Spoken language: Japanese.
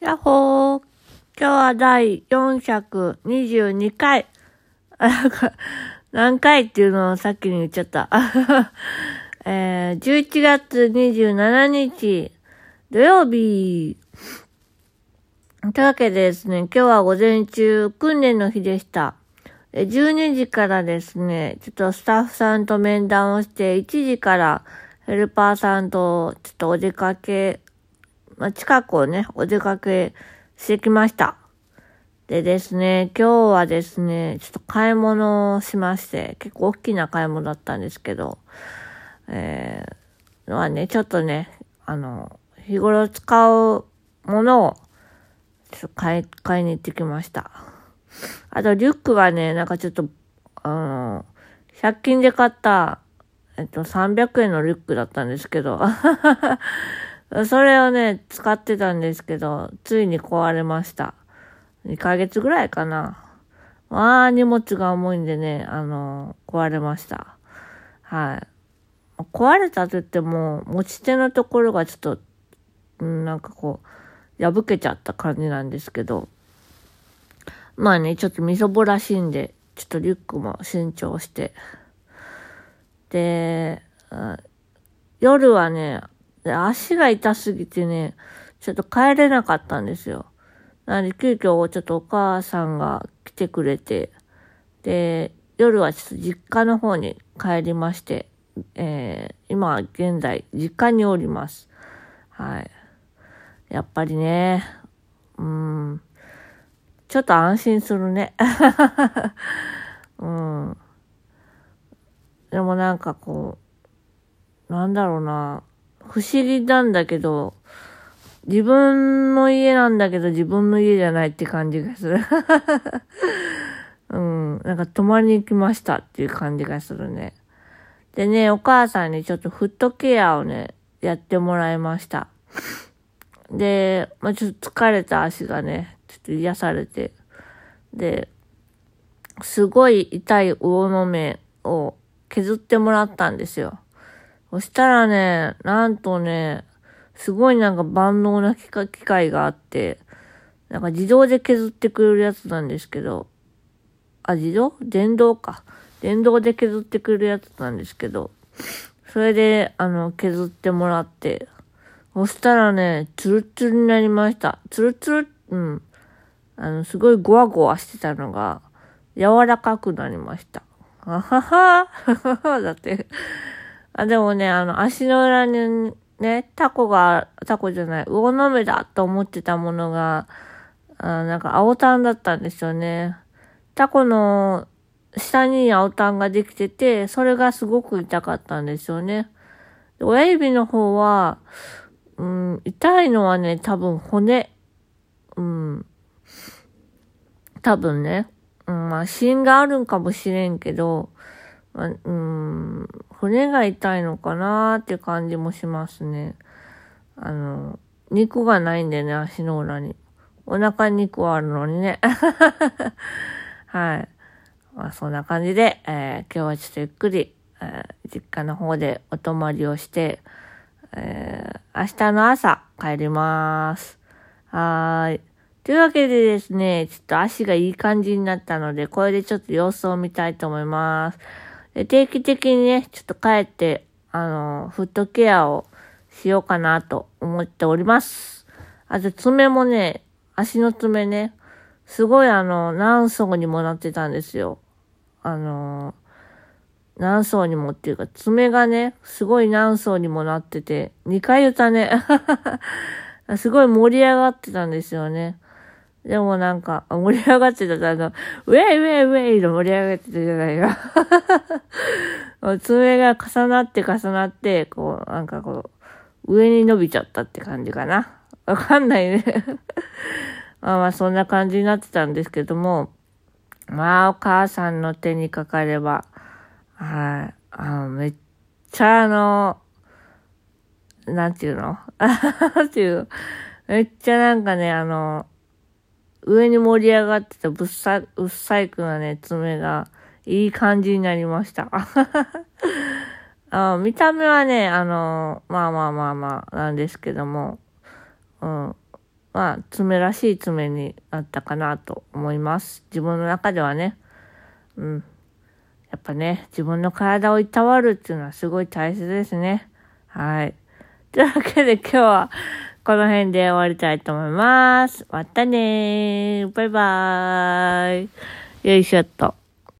やっほー。今日は第422回。あなんか何回っていうのをさっきに言っちゃった。えー、11月27日、土曜日。というわけでですね、今日は午前中、訓練の日でした。12時からですね、ちょっとスタッフさんと面談をして、1時からヘルパーさんとちょっとお出かけ、まあ、近くをね、お出かけしてきました。でですね、今日はですね、ちょっと買い物をしまして、結構大きな買い物だったんですけど、えー、のはね、ちょっとね、あの、日頃使うものを、ちょっと買い、買いに行ってきました。あと、リュックがね、なんかちょっと、あの、100均で買った、えっと、300円のリュックだったんですけど、それをね、使ってたんですけど、ついに壊れました。2ヶ月ぐらいかな。まあ、荷物が重いんでね、あの、壊れました。はい。壊れたと言っても、持ち手のところがちょっと、うん、なんかこう、破けちゃった感じなんですけど、まあね、ちょっとみそぼらしいんで、ちょっとリュックも新調して。で、夜はね、足が痛すぎてね、ちょっと帰れなかったんですよ。なので、急遽ちょっとお母さんが来てくれて、で、夜はちょっと実家の方に帰りまして、えー、今現在、実家におります。はい。やっぱりね、うん、ちょっと安心するね。うん。でもなんかこう、なんだろうな、不思議なんだけど、自分の家なんだけど自分の家じゃないって感じがする。うん。なんか泊まりに来ましたっていう感じがするね。でね、お母さんにちょっとフットケアをね、やってもらいました。で、まあ、ちょっと疲れた足がね、ちょっと癒されて。で、すごい痛い魚の目を削ってもらったんですよ。そしたらね、なんとね、すごいなんか万能な機械があって、なんか自動で削ってくれるやつなんですけど、あ、自動？電動か。電動で削ってくれるやつなんですけど、それで、あの、削ってもらって、そしたらね、ツルツルになりました。ツルツル、うん。あの、すごいゴワゴワしてたのが、柔らかくなりました。あはは、だって。あ、でもね、あの、足の裏にね、タコが、タコじゃない、魚の目だと思ってたものが、あなんか青タンだったんですよね。タコの下に青タンができてて、それがすごく痛かったんですよね。親指の方は、うん、痛いのはね、多分骨。うん。多分ね。うん、まあ、芯があるんかもしれんけど、あ、うん、骨が痛いのかなーって感じもしますね。あの、肉がないんでね、足の裏に。お腹に肉はあるのにね。はい。まあ、そんな感じで、えー今日はちょっとゆっくり、えー実家の方でお泊まりをして、えー明日の朝帰ります。はーい。というわけでですね、ちょっと足がいい感じになったので、これでちょっと様子を見たいと思います。で定期的にね、ちょっと帰って、あの、フットケアをしようかなと思っております。あと爪もね、足の爪ね、すごいあの、何層にもなってたんですよ。あの、何層にもっていうか、爪がね、すごい何層にもなってて、2回言ったね。すごい盛り上がってたんですよね。でもなんか、盛り上がってたあの、ウェイウェイウェイの盛り上がってたじゃないか。爪が重なって重なって、こう、なんかこう、上に伸びちゃったって感じかな。わかんないね。まあまあ、そんな感じになってたんですけども、まあ、お母さんの手にかかれば、はい、あの、めっちゃあの、なんていうの？なんていうめっちゃなんかね、あの、上に盛り上がってたぶっさ、うっさいくなね、爪が、いい感じになりました。あ見た目はね、あの、まあまあまあまあ、なんですけども、うん。まあ、爪らしい爪になったかなと思います。自分の中ではね。うん。やっぱね、自分の体をいたわるっていうのはすごい大切ですね。はい。というわけで今日はこの辺で終わりたいと思います。またねー。バイバーイ。よいしょっと。